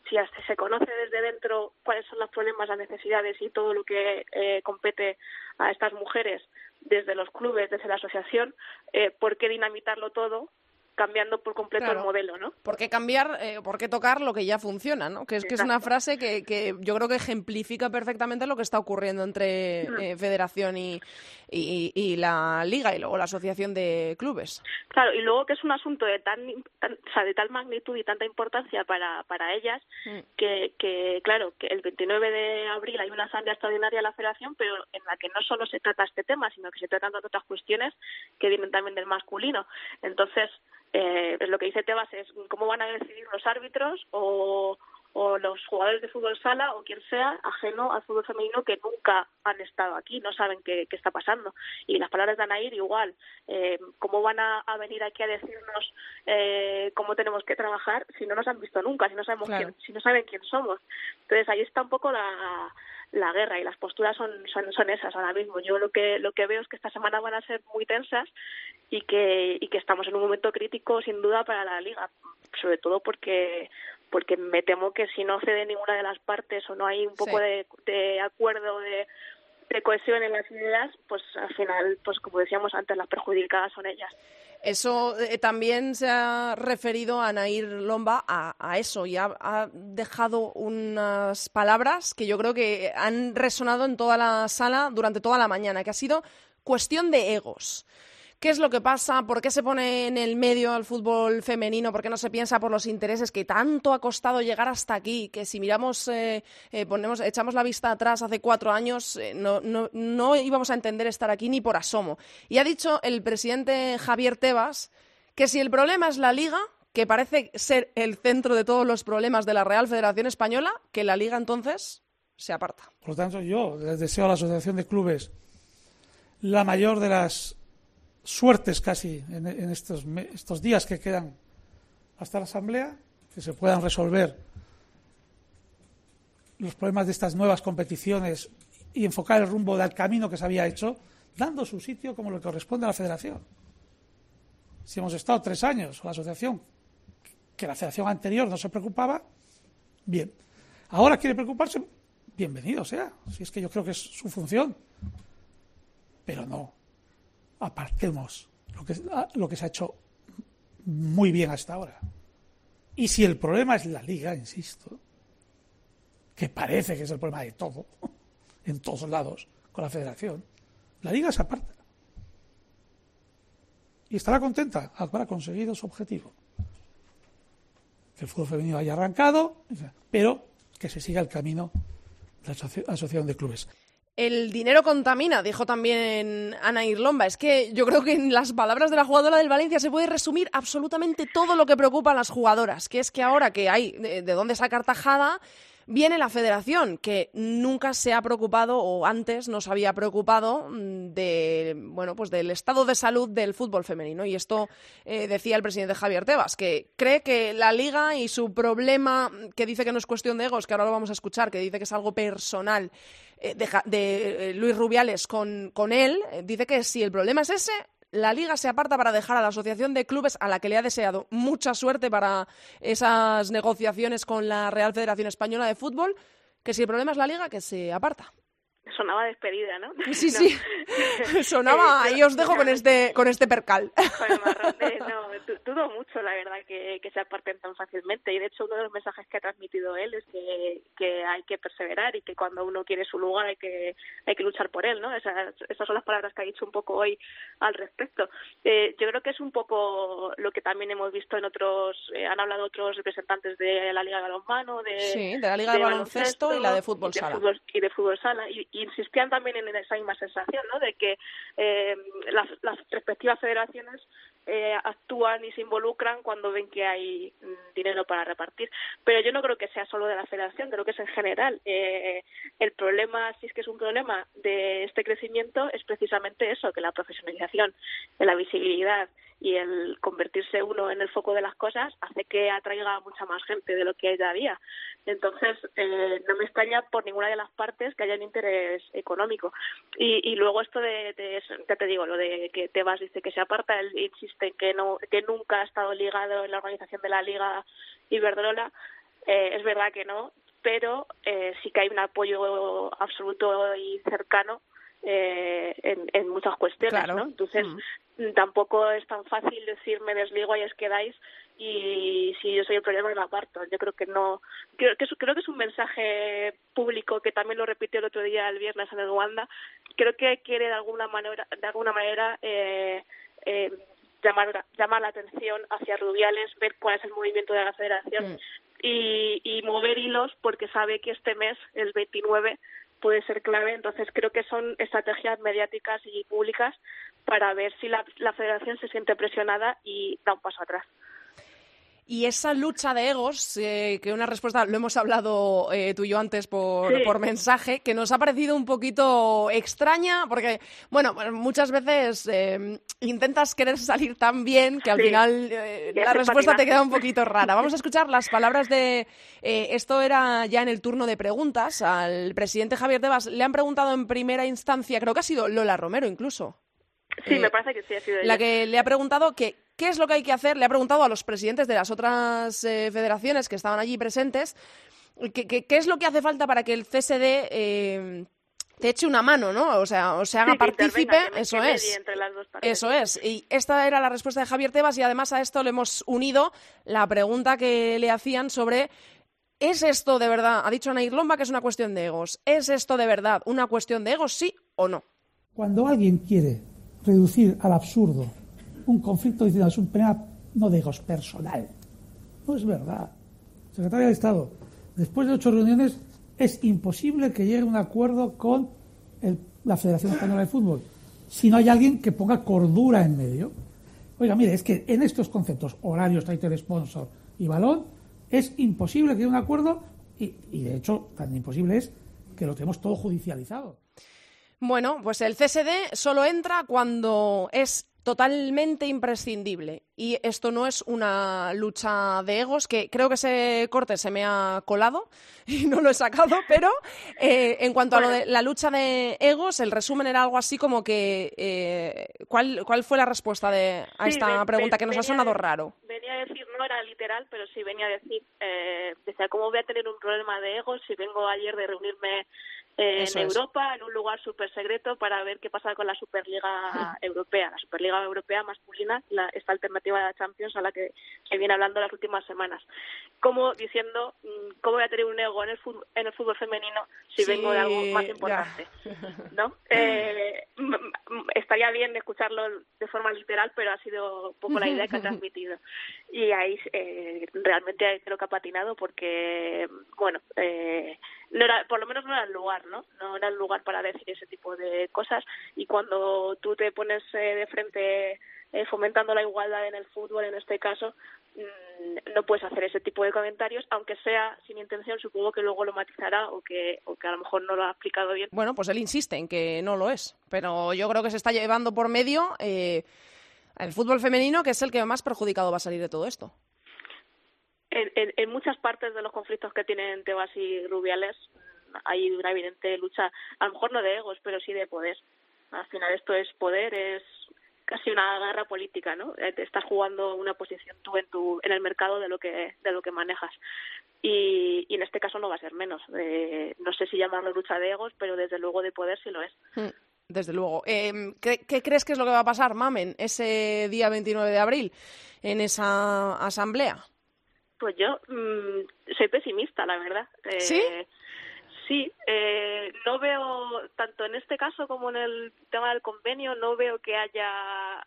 Speaker 5: si hasta se conoce desde dentro cuáles son los problemas, las necesidades y todo lo que eh, compete a estas mujeres desde los clubes, desde la asociación, eh, ¿por qué dinamitarlo todo cambiando por completo el modelo, ¿no?
Speaker 3: ¿Por qué cambiar, eh, por qué tocar lo que ya funciona, ¿no? Que es, que es una frase que, que, yo creo que ejemplifica perfectamente lo que está ocurriendo entre mm. eh, Federación y, y, la Liga y luego la Asociación de Clubes.
Speaker 5: Claro, y luego que es un asunto de tan, o sea, de tal magnitud y tanta importancia para, para ellas mm. que, que, claro, que el 29 de abril hay una asamblea extraordinaria de la Federación, pero en la que no solo se trata este tema, sino que se tratan de otras cuestiones que vienen también del masculino. Entonces, eh, lo que dice Tebas es cómo van a decidir los árbitros o, o los jugadores de fútbol sala o quien sea ajeno al fútbol femenino que nunca han estado aquí, no saben qué, qué está pasando. Y las palabras de Anair igual, eh, ¿cómo van a, venir aquí a decirnos eh, cómo tenemos que trabajar si no nos han visto nunca, si no sabemos quién, si no saben quién somos? Entonces ahí está un poco la, la guerra y las posturas son, son, son esas ahora mismo. Yo lo que, lo que veo es que esta semana van a ser muy tensas y que, y que estamos en un momento crítico sin duda para la liga, sobre todo porque porque me temo que si no cede ninguna de las partes o no hay un poco de, de acuerdo de, de cohesión en las ideas, pues al final, pues como decíamos antes, las perjudicadas son ellas.
Speaker 3: Eso eh, también se ha referido a Nair Lomba a, eso y ha, dejado unas palabras que yo creo que han resonado en toda la sala durante toda la mañana, que ha sido cuestión de egos. ¿Qué es lo que pasa? ¿Por qué se pone en el medio al fútbol femenino? ¿Por qué no se piensa por los intereses que tanto ha costado llegar hasta aquí? Que si miramos, eh, eh, ponemos, echamos la vista atrás hace cuatro años, eh, no, no, no íbamos a entender estar aquí ni por asomo. Y ha dicho el presidente Javier Tebas que si el problema es la liga, que parece ser el centro de todos los problemas de la Real Federación Española, que la liga entonces se aparta.
Speaker 4: Por lo tanto, yo les deseo a la Asociación de Clubes la mayor de las suertes casi en, estos, estos días que quedan hasta la Asamblea, que se puedan resolver los problemas de estas nuevas competiciones y enfocar el rumbo del camino que se había hecho, dando su sitio como le corresponde a la Federación. Si hemos estado tres años, o la asociación, que la federación anterior no se preocupaba, bien. Ahora quiere preocuparse, bienvenido sea, si es que yo creo que es su función. Pero no, apartemos lo que, lo que se ha hecho muy bien hasta ahora. Y si el problema es la liga, insisto, que parece que es el problema de todo, en todos lados, con la federación, la liga se aparta. Y estará contenta, habrá conseguido su objetivo. Que el fútbol femenino haya arrancado, pero que se siga el camino de la asociación de clubes.
Speaker 3: El dinero contamina, dijo también Ana Irlomba. Es que yo creo que en las palabras de la jugadora del Valencia se puede resumir absolutamente todo lo que preocupa a las jugadoras, que es que ahora que hay de, dónde sacar tajada, viene la federación, que nunca se ha preocupado o antes no se había preocupado mm, de, bueno, pues del estado de salud del fútbol femenino. Y esto eh, decía el presidente Javier Tebas, que cree que la liga y su problema, que dice que no es cuestión de egos, que ahora lo vamos a escuchar, que dice que es algo personal, eh, de, eh, Luis Rubiales con, con él, dice que si el problema es ese, la liga se aparta para dejar a la asociación de clubes a la que le ha deseado mucha suerte para esas negociaciones con la Real Federación Española de Fútbol, que si el problema es la liga, que se aparta
Speaker 5: sonaba despedida, ¿no?
Speaker 3: Sí, sí. sonaba, y os dejo con este, con este percal.
Speaker 5: no, dudo mucho, la verdad, que, que se aparten tan fácilmente. Y de hecho, uno de los mensajes que ha transmitido él es que, que hay que perseverar y que cuando uno quiere su lugar hay que, hay que luchar por él, ¿no? Esas, esas son las palabras que ha dicho un poco hoy al respecto. Eh, yo creo que es un poco lo que también hemos visto en otros, eh, han hablado otros representantes de la Liga de Balonmano, de,
Speaker 3: sí, de la Liga de, Baloncesto y la de Fútbol Sala.
Speaker 5: y de Fútbol Sala. Y, insistían también en esa misma sensación, ¿no? De que eh, las, las respectivas federaciones eh, actúan y se involucran cuando ven que hay mm, dinero para repartir. Pero yo no creo que sea solo de la federación, creo que es en general. Eh, el problema, si es que es un problema de este crecimiento, es precisamente eso, que la profesionalización, la visibilidad y el convertirse uno en el foco de las cosas hace que atraiga a mucha más gente de lo que ya había. Entonces, eh, no me extraña por ninguna de las partes que haya un interés económico. Y, y luego esto de, de, ya te digo, lo de que Tebas dice que se aparta, él insiste que, no, que nunca ha estado ligado en la organización de la Liga Iberdrola. Eh, es verdad que no, pero eh, sí que hay un apoyo absoluto y cercano eh, en, muchas cuestiones, ¿no? Entonces, mm. tampoco es tan fácil decir me desligo y es quedáis y si yo soy el problema me aparto. Yo creo que no, creo que, es, creo que es un mensaje público que también lo repitió el otro día, el viernes en el Wanda. Creo que quiere de alguna manera, de alguna manera eh, eh, llamar, llamar la atención hacia Rubiales, ver cuál es el movimiento de la federación mm. y, y mover hilos porque sabe que este mes, el 29, puede ser clave. Entonces creo que son estrategias mediáticas y públicas para ver si la, la federación se siente presionada y da un paso atrás.
Speaker 3: Y esa lucha de egos, eh, que una respuesta, lo hemos hablado eh, tú y yo antes por, por, mensaje, que nos ha parecido un poquito extraña, porque, bueno, muchas veces eh, intentas querer salir tan bien que al final la respuesta te queda un poquito rara. Vamos a escuchar las palabras de. esto era ya en el turno de preguntas. Al presidente Javier Tebas le han preguntado en primera instancia, creo que ha sido Lola Romero incluso.
Speaker 5: Sí, me parece que sí ha sido ella.
Speaker 3: La que le ha preguntado que ¿Qué es lo que hay que hacer? Le ha preguntado a los presidentes de las otras eh, federaciones que estaban allí presentes ¿qué, es lo que hace falta para que el CSD eh, te eche una mano, ¿no? O sea, o se haga partícipe, eso es. Eso es. Y esta era la respuesta de Javier Tebas y además a esto le hemos unido la pregunta que le hacían sobre ¿es esto de verdad? Ha dicho Anair Lomba que es una cuestión de egos. ¿Es esto de verdad una cuestión de egos, sí o no?
Speaker 4: Cuando alguien quiere reducir al absurdo un conflicto diciendo es un problema no de egos personal. No es verdad. Secretario de Estado, después de ocho reuniones es imposible que llegue un acuerdo con la Federación Española de Fútbol si no hay alguien que ponga cordura en medio. Oiga, mire, es que en estos conceptos, horarios, title sponsor y balón, es imposible que haya un acuerdo y, y de hecho tan imposible es que lo tenemos todo judicializado.
Speaker 3: Bueno, pues el CSD solo entra cuando es totalmente imprescindible. Y esto no es una lucha de egos, que creo que ese corte se me ha colado y no lo he sacado, pero eh, en cuanto a lo de la lucha de egos, el resumen era algo así como que... Eh, ¿cuál, ¿Cuál fue la respuesta de, a esta pregunta que nos ha sonado raro?
Speaker 5: Venía a decir, no era literal, pero sí venía a decir, eh, decía, ¿cómo voy a tener un problema de egos si vengo ayer de reunirme en Europa, en un lugar súper secreto, para ver qué pasa con la Superliga Europea, la Superliga Europea masculina, la, esta alternativa de la Champions a la que se viene hablando las últimas semanas. Como diciendo, mm, ¿cómo voy a tener un ego en el fútbol, en el fútbol femenino si vengo de algo más importante? ¿No? Eh, estaría bien escucharlo de forma literal, pero ha sido un poco la idea que ha transmitido. Y ahí eh, realmente creo que ha patinado porque, bueno, eh, no era, por lo menos no era el lugar, ¿no? No era el lugar para decir ese tipo de cosas y cuando tú te pones eh, de frente eh, fomentando la igualdad en el fútbol, en este caso, mm, no puedes hacer ese tipo de comentarios, aunque sea sin intención, supongo que luego lo matizará o que, o que a lo mejor no lo ha explicado bien.
Speaker 3: Bueno, pues él insiste en que no lo es, pero yo creo que se está llevando por medio eh, el fútbol femenino, que es el que más perjudicado va a salir de todo esto
Speaker 5: en, muchas partes de los conflictos que tienen Tebas y Rubiales hay una evidente lucha, a lo mejor no de egos, pero sí de poder. Al final esto es poder, es casi una guerra política, ¿no? Eh, te estás jugando una posición tú en tu en el mercado de lo que de lo que manejas. Y, y en este caso no va a ser menos. Eh, no sé si llamarlo lucha de egos, pero desde luego de poder sí lo es. Hmm,
Speaker 3: desde luego. Eh, ¿qué, ¿qué, crees que es lo que va a pasar, Mamen, ese día 29 de abril en esa asamblea?
Speaker 5: Pues yo mm, soy pesimista, la verdad.
Speaker 3: Eh, ¿Sí?
Speaker 5: Sí, eh, no veo, tanto en este caso como en el tema del convenio, no veo que haya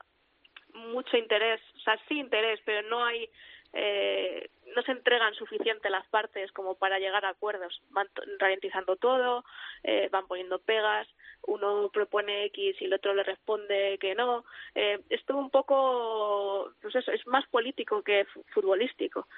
Speaker 5: mucho interés, o sea, sí interés, pero no hay, eh, no se entregan suficiente las partes como para llegar a acuerdos. Van ralentizando todo, eh, van poniendo pegas, uno propone X y el otro le responde que no. Eh, es todo un poco, pues eso, es más político que futbolístico.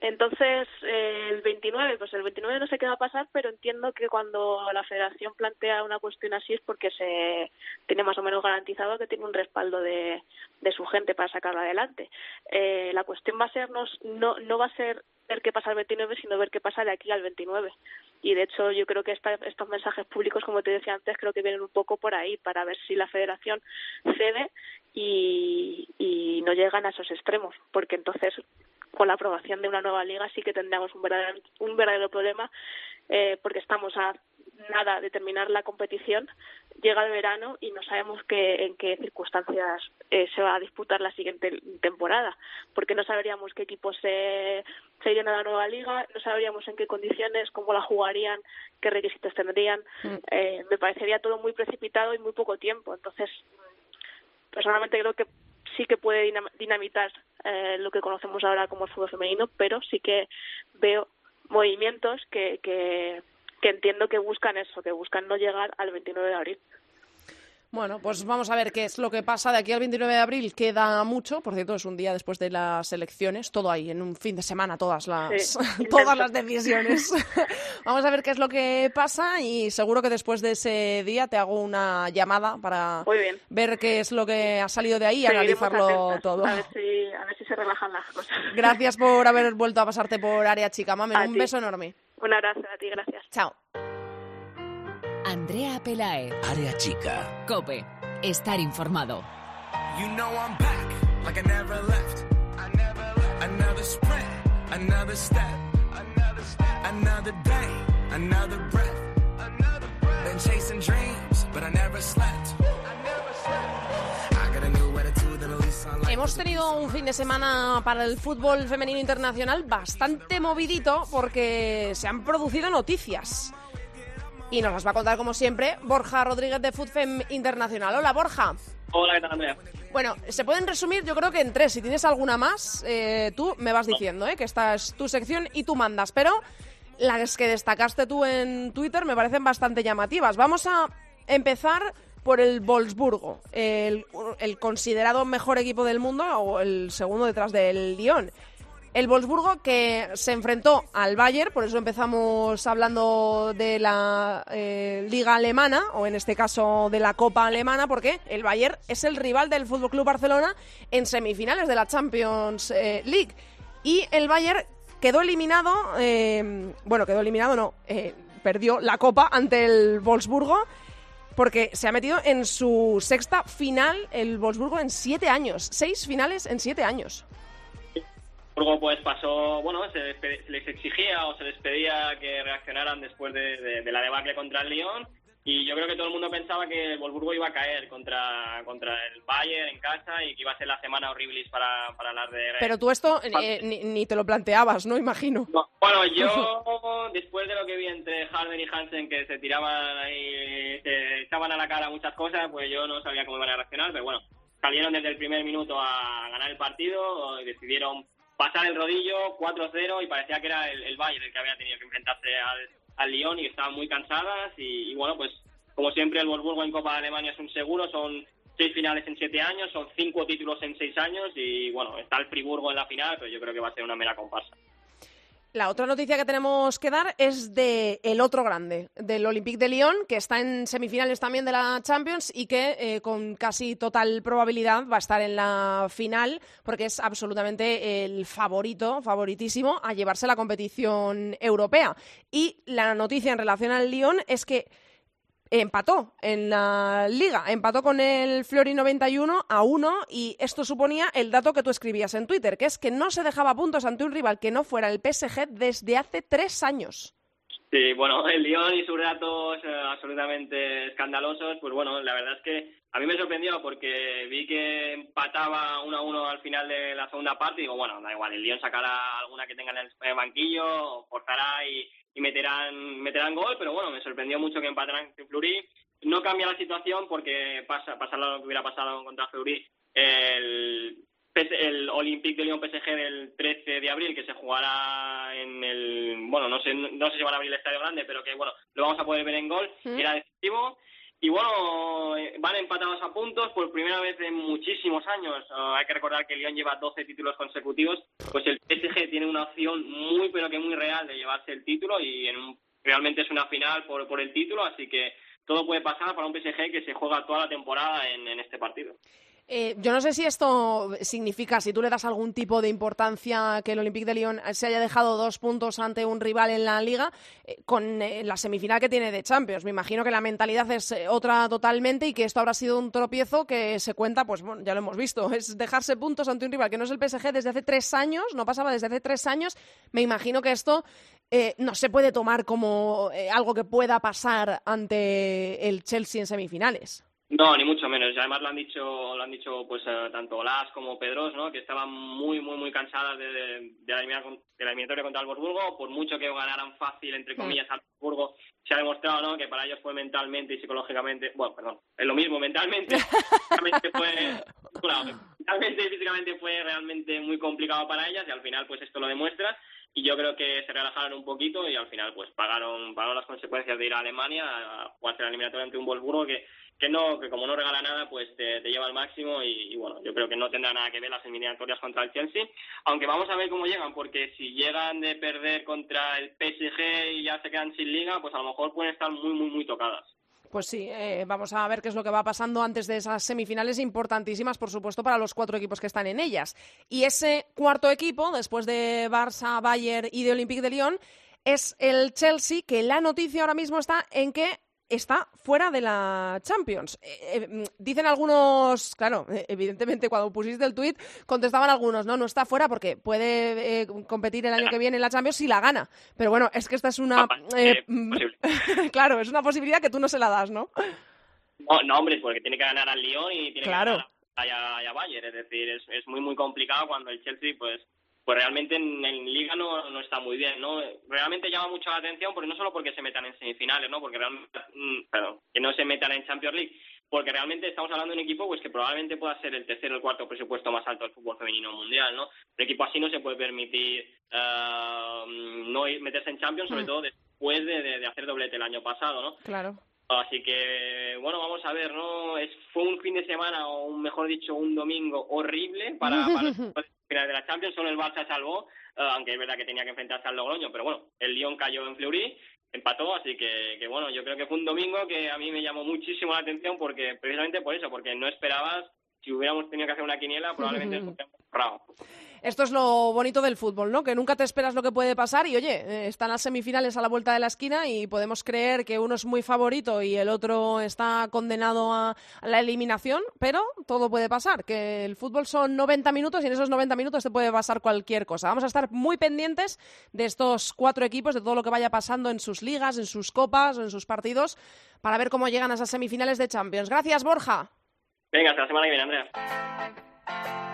Speaker 5: Entonces, eh, el 29, pues el 29 no sé qué va a pasar, pero entiendo que cuando la federación plantea una cuestión así es porque se tiene más o menos garantizado que tiene un respaldo de, de su gente para sacarla adelante. Eh, la cuestión va a ser, no, no, no va a ser ver qué pasa el 29, sino ver qué pasa de aquí al 29. Y de hecho, yo creo que estos mensajes públicos, como te decía antes, creo que vienen un poco por ahí, para ver si la federación cede y no llegan a esos extremos, porque entonces con la aprobación de una nueva liga sí que tendríamos un verdadero, un verdadero problema eh, porque estamos a nada de terminar la competición llega el verano y no sabemos qué, en qué circunstancias eh, se va a disputar la siguiente temporada, porque no sabríamos qué equipos se, se irían a la nueva liga, no sabríamos en qué condiciones, cómo la jugarían, qué requisitos tendrían. Mm. Eh, me parecería todo muy precipitado y muy poco tiempo. Entonces, personalmente creo que sí que puede dinamitar eh, lo que conocemos ahora como el fútbol femenino, pero sí que veo movimientos que, que, que entiendo que buscan eso, que buscan no llegar al 29 de abril.
Speaker 3: Bueno, pues vamos a ver qué es lo que pasa de aquí al 29 de abril. Queda mucho, por cierto, es un día después de las elecciones, todo ahí, en un fin de semana, todas las, todas las decisiones. vamos a ver qué es lo que pasa y seguro que después de ese día te hago una llamada para ver qué es lo que ha salido de ahí y analizarlo todo.
Speaker 5: A ver, si, a ver si se relajan las cosas.
Speaker 3: Gracias por haber vuelto a pasarte por Área Chica, Mamen. un beso enorme.
Speaker 5: Un abrazo a ti, gracias.
Speaker 3: Chao.
Speaker 1: Andrea Pelae.
Speaker 6: Área chica.
Speaker 1: Cope. Estar informado.
Speaker 6: You know I'm back, like I never left. I never left. Another sprint, another step. Another step. Another day, another breath. Another breath. Been chasing dreams, but I never slept. I never slept. I got a new attitude and at least I like
Speaker 3: Hemos tenido un fin de semana para el fútbol femenino internacional bastante movidito porque se han producido noticias y nos las va a contar como siempre Borja Rodríguez de FoodFem Internacional. Hola Borja.
Speaker 7: Hola, ¿qué tal Andrea?
Speaker 3: Bueno, se pueden resumir yo creo que en tres. Si tienes alguna más, eh, tú me vas diciendo ¿eh? que esta es tu sección y tú mandas. Pero las que destacaste tú en Twitter me parecen bastante llamativas. Vamos a empezar por el Wolfsburgo, el, el considerado mejor equipo del mundo o el segundo detrás del Lyon. El Wolfsburgo que se enfrentó al Bayern, por eso empezamos hablando de la eh, Liga Alemana, o en este caso de la Copa Alemana, porque el Bayern es el rival del Fútbol Club Barcelona en semifinales de la Champions eh, League. Y el Bayern quedó eliminado, eh, bueno, quedó eliminado, no, perdió la Copa ante el Wolfsburgo porque se ha metido en su sexta final el Wolfsburgo en siete años. Seis finales en siete años
Speaker 7: pues pasó, bueno, se, les exigía o se les pedía que reaccionaran después de, la debacle contra el Lyon y yo creo que todo el mundo pensaba que el Wolfsburgo iba a caer contra, contra el Bayern en casa y que iba a ser la semana horrible para, para las de...
Speaker 3: Pero tú esto eh, ni, te lo planteabas, ¿no? Imagino.
Speaker 7: bueno, yo después de lo que vi entre Harden y Hansen que se tiraban ahí, se echaban a la cara muchas cosas, pues yo no sabía cómo iban a reaccionar, pero bueno, salieron desde el primer minuto a ganar el partido y decidieron pasar el rodillo 4-0 y parecía que era el, Bayern el que había tenido que enfrentarse al, al Lyon y estaban muy cansadas y, bueno, pues como siempre el Wolfsburgo en Copa de Alemania es un seguro, son seis finales en siete años, son cinco títulos en seis años y bueno, está el Friburgo en la final, pero yo creo que va a ser una mera comparsa.
Speaker 3: La otra noticia que tenemos que dar es de el otro grande, del Olympique de Lyon, que está en semifinales también de la Champions y que eh, con casi total probabilidad va a estar en la final, porque es absolutamente el favorito, favoritísimo, a llevarse la competición europea. Y la noticia en relación al Lyon es que empató en la liga, empató con el Flori 91 a 1 y esto suponía el dato que tú escribías en Twitter, que es que no se dejaba puntos ante un rival que no fuera el PSG desde hace tres años.
Speaker 7: Sí, bueno, el Lyon y sus datos eh, absolutamente escandalosos, pues bueno, la verdad es que a mí me sorprendió porque vi que empataba 1 a 1 al final de la segunda parte y digo, bueno, da igual, el Lyon sacará alguna que tenga en el banquillo, forzará y, y meterán, meterán gol, pero bueno, me sorprendió mucho que empataran en Fleury. No cambia la situación porque pasa, pasa lo que hubiera pasado contra Fleury. El, el Olympique de Lyon PSG del 13 de abril que se jugará en el bueno no sé no sé si van a abrir el estadio grande pero que bueno lo vamos a poder ver en gol era decisivo y bueno, eh, van empatados a puntos por primera vez en muchísimos años. Ah, hay que recordar que Lyon lleva 12 títulos consecutivos. Pues el PSG tiene una opción muy, pero que muy real de llevarse el título y en realmente es una final por, por el título. Así que todo puede pasar para un PSG que se juega toda la temporada en, en este partido.
Speaker 3: Eh, yo no sé si esto significa, si tú le das algún tipo de importancia que el Olympique de Lyon se haya dejado dos puntos ante un rival en la liga eh, con eh, la semifinal que tiene de Champions. Me imagino que la mentalidad es otra totalmente y que esto habrá sido un tropiezo que se cuenta, pues bueno, ya lo hemos visto, es dejarse puntos ante un rival que no es el PSG desde hace tres años, no pasaba desde hace tres años. Me imagino que esto no se puede tomar como algo que pueda pasar ante el Chelsea en semifinales.
Speaker 7: No, ni mucho menos. Y además lo han dicho, lo han dicho pues eh, tanto Las como Pedros, ¿no? Que estaban muy, muy, muy cansadas de, de, la, eliminatoria contra el Wolfsburgo. Por mucho que ganaran fácil, entre mm. comillas, al Wolfsburgo, se ha demostrado, ¿no? Que para ellos fue mentalmente y psicológicamente, bueno, perdón, es lo mismo, mentalmente, mentalmente fue, mentalmente y físicamente fue realmente muy complicado para ellas y al final, pues esto lo demuestra y yo creo que se relajaron un poquito y al final pues pagaron pagaron las consecuencias de ir a Alemania a jugarse la eliminatoria ante un Wolfsburgo que que no que como no regala nada pues te, lleva al máximo y, bueno yo creo que no tendrá nada que ver las eliminatorias contra el Chelsea aunque vamos a ver cómo llegan porque si llegan de perder contra el PSG y ya se quedan sin liga pues a lo mejor pueden estar muy muy muy tocadas
Speaker 3: pues sí, eh, vamos a ver qué es lo que va pasando antes de esas semifinales importantísimas, por supuesto, para los cuatro equipos que están en ellas. Y ese cuarto equipo, después de Barça, Bayern y de Olympique de Lyon, es el Chelsea, que la noticia ahora mismo está en que está fuera de la Champions. Eh, eh, mm, dicen algunos, claro, eh, evidentemente cuando pusiste el tuit contestaban algunos, no, no está fuera porque puede competir el año que viene en la Champions si la gana. Pero bueno, es que esta es una... Mm, claro, es una posibilidad que tú no se la das, ¿no?
Speaker 7: No, hombre, porque tiene que ganar al Lyon y tiene que ganar a, Bayern. Es decir, es, es muy, muy complicado cuando el Chelsea, pues pues realmente en, Liga no, no, está muy bien, ¿no? Realmente llama mucho la atención, porque no solo porque se metan en semifinales, ¿no? Porque realmente, mm, perdón, que no se metan en Champions League, porque realmente estamos hablando de un equipo pues que probablemente pueda ser el tercero o el cuarto presupuesto más alto del fútbol femenino mundial, ¿no? Un equipo así no se puede permitir uh, no meterse en Champions, sobre mm. todo después de, de, hacer doblete el año pasado, ¿no?
Speaker 3: Claro.
Speaker 7: Así que, bueno, vamos a ver, ¿no? Es, fue un fin de semana, o mejor dicho, un domingo horrible para, para final de la Champions, solo el Barça salvó, eh, aunque es verdad que tenía que enfrentarse al Logroño, pero bueno, el Lyon cayó en Fleury, empató, así que, que bueno, yo creo que fue un domingo que a mí me llamó muchísimo la atención porque precisamente por eso, porque no esperabas, si hubiéramos tenido que hacer una quiniela, probablemente nos hubiéramos
Speaker 3: esto es lo bonito del fútbol, ¿no? Que nunca te esperas lo que puede pasar y, oye, eh, están las semifinales a la vuelta de la esquina y podemos creer que uno es muy favorito y el otro está condenado a, la eliminación, pero todo puede pasar, que el fútbol son 90 minutos y en esos 90 minutos te puede pasar cualquier cosa. Vamos a estar muy pendientes de estos cuatro equipos, de todo lo que vaya pasando en sus ligas, en sus copas en sus partidos, para ver cómo llegan a esas semifinales de Champions. Gracias, Borja.
Speaker 7: Venga, hasta la semana que viene, Andrea.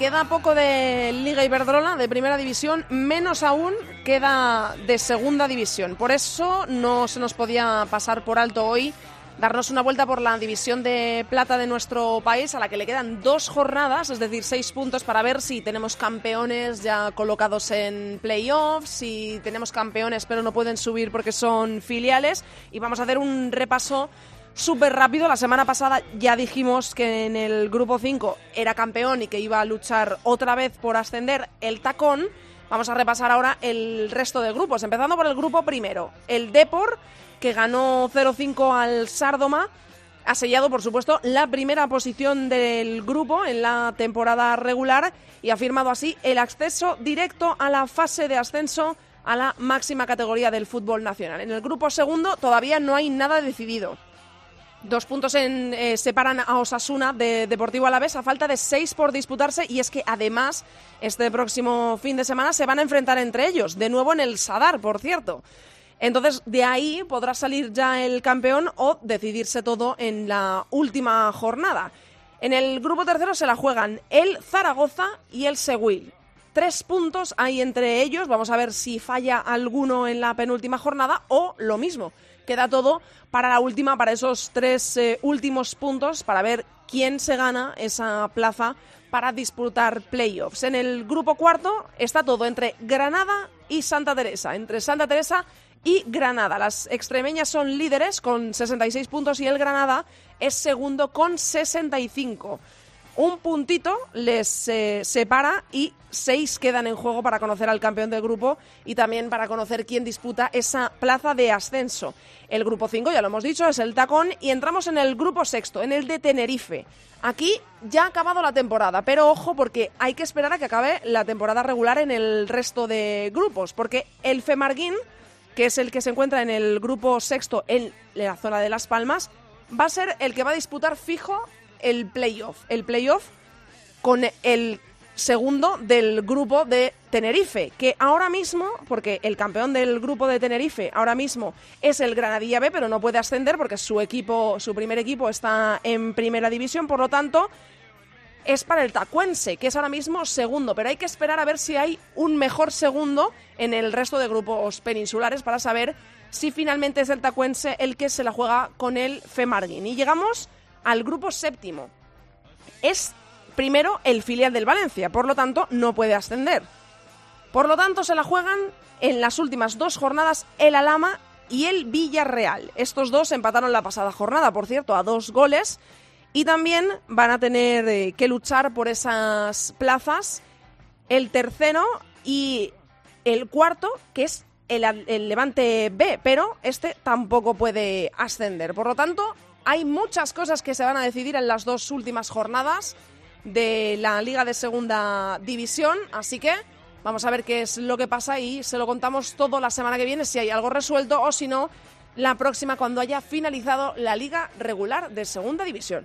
Speaker 3: Queda poco de Liga Iberdrola, de primera división, menos aún queda de segunda división. Por eso no se nos podía pasar por alto hoy darnos una vuelta por la división de plata de nuestro país, a la que le quedan dos jornadas, es decir, seis puntos para ver si tenemos campeones ya colocados en playoffs, si tenemos campeones pero no pueden subir porque son filiales. Y vamos a hacer un repaso súper rápido. La semana pasada ya dijimos que en el grupo 5 era campeón y que iba a luchar otra vez por ascender el tacón. Vamos a repasar ahora el resto de grupos, empezando por el grupo primero. El Depor, que ganó 0-5 al Sardoma, ha sellado, por supuesto, la primera posición del grupo en la temporada regular y ha firmado así el acceso directo a la fase de ascenso a la máxima categoría del fútbol nacional. En el grupo segundo todavía no hay nada decidido. Dos puntos en, eh, separan a Osasuna de Deportivo Alavés a falta de seis por disputarse y es que además este próximo fin de semana se van a enfrentar entre ellos, de nuevo en el Sadar, por cierto. Entonces de ahí podrá salir ya el campeón o decidirse todo en la última jornada. En el grupo tercero se la juegan el Zaragoza y el Seguil. Tres puntos hay entre ellos, vamos a ver si falla alguno en la penúltima jornada o lo mismo queda todo para la última, para esos tres eh, últimos puntos, para ver quién se gana esa plaza para disputar playoffs. En el grupo cuarto está todo entre Granada y Santa Teresa, entre Santa Teresa y Granada. Las extremeñas son líderes con 66 puntos y el Granada es segundo con 65. Un puntito les eh, separa y seis quedan en juego para conocer al campeón del grupo y también para conocer quién disputa esa plaza de ascenso. El grupo 5, ya lo hemos dicho, es el tacón y entramos en el grupo sexto, en el de Tenerife. Aquí ya ha acabado la temporada, pero ojo porque hay que esperar a que acabe la temporada regular en el resto de grupos, porque el Femarguín, que es el que se encuentra en el grupo sexto en la zona de Las Palmas, va a ser el que va a disputar fijo el playoff. El playoff con el segundo del grupo de Tenerife, que ahora mismo, porque el campeón del grupo de Tenerife ahora mismo es el Granadilla B, pero no puede ascender porque su equipo, su primer equipo está en primera división, por lo tanto es para el Tacuense, que es ahora mismo segundo, pero hay que esperar a ver si hay un mejor segundo en el resto de grupos peninsulares para saber si finalmente es el Tacuense el que se la juega con el Femarguín. Y llegamos al grupo séptimo. Es primero el filial del Valencia, por lo tanto no puede ascender. Por lo tanto se la juegan en las últimas dos jornadas el Alama y el Villarreal. Estos dos empataron la pasada jornada, por cierto, a dos goles y también van a tener eh, que luchar por esas plazas el tercero y el cuarto, que es el, el Levante B, pero este tampoco puede ascender. Por lo tanto, hay muchas cosas que se van a decidir en las dos últimas jornadas de la Liga de Segunda División, así que vamos a ver qué es lo que pasa y se lo contamos todo la semana que viene si hay algo resuelto o si no, la próxima cuando haya finalizado la Liga regular de Segunda División.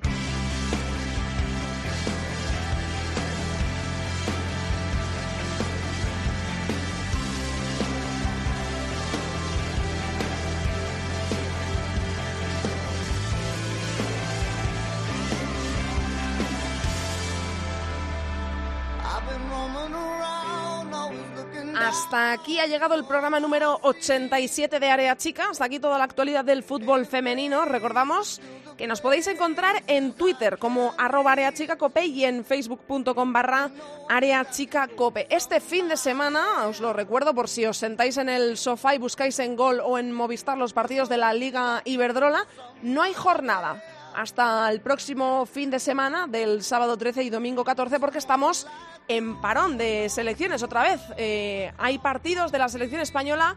Speaker 3: Hasta aquí ha llegado el programa número 87 de Área Chica. Hasta aquí toda la actualidad del fútbol femenino. Recordamos que nos podéis encontrar en Twitter como arroba areachicacope y en facebook.com barra areachicacope. Este fin de semana, os lo recuerdo por si os sentáis en el sofá y buscáis en Gol o en Movistar los partidos de la Liga Iberdrola, no hay jornada hasta el próximo fin de semana del sábado 13 y domingo 14 porque estamos en parón de selecciones otra vez. Eh, hay partidos de la selección española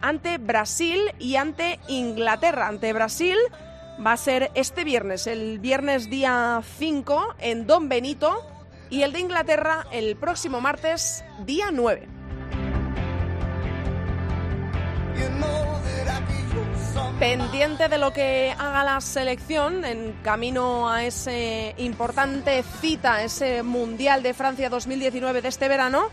Speaker 3: ante Brasil y ante Inglaterra. Ante Brasil va a ser este viernes, el viernes día 5 en Don Benito y el de Inglaterra el próximo martes día 9. Pendiente de lo que haga la selección en camino a ese importante cita, ese Mundial de Francia 2019 de este verano.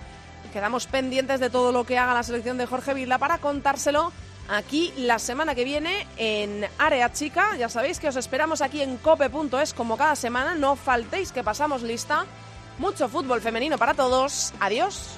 Speaker 3: Quedamos pendientes de todo lo que haga la selección de Jorge Vilda para contárselo aquí la semana que viene en Área Chica. Ya sabéis que os esperamos aquí en cope.es como cada semana. No faltéis que pasamos lista. Mucho fútbol femenino para todos. Adiós.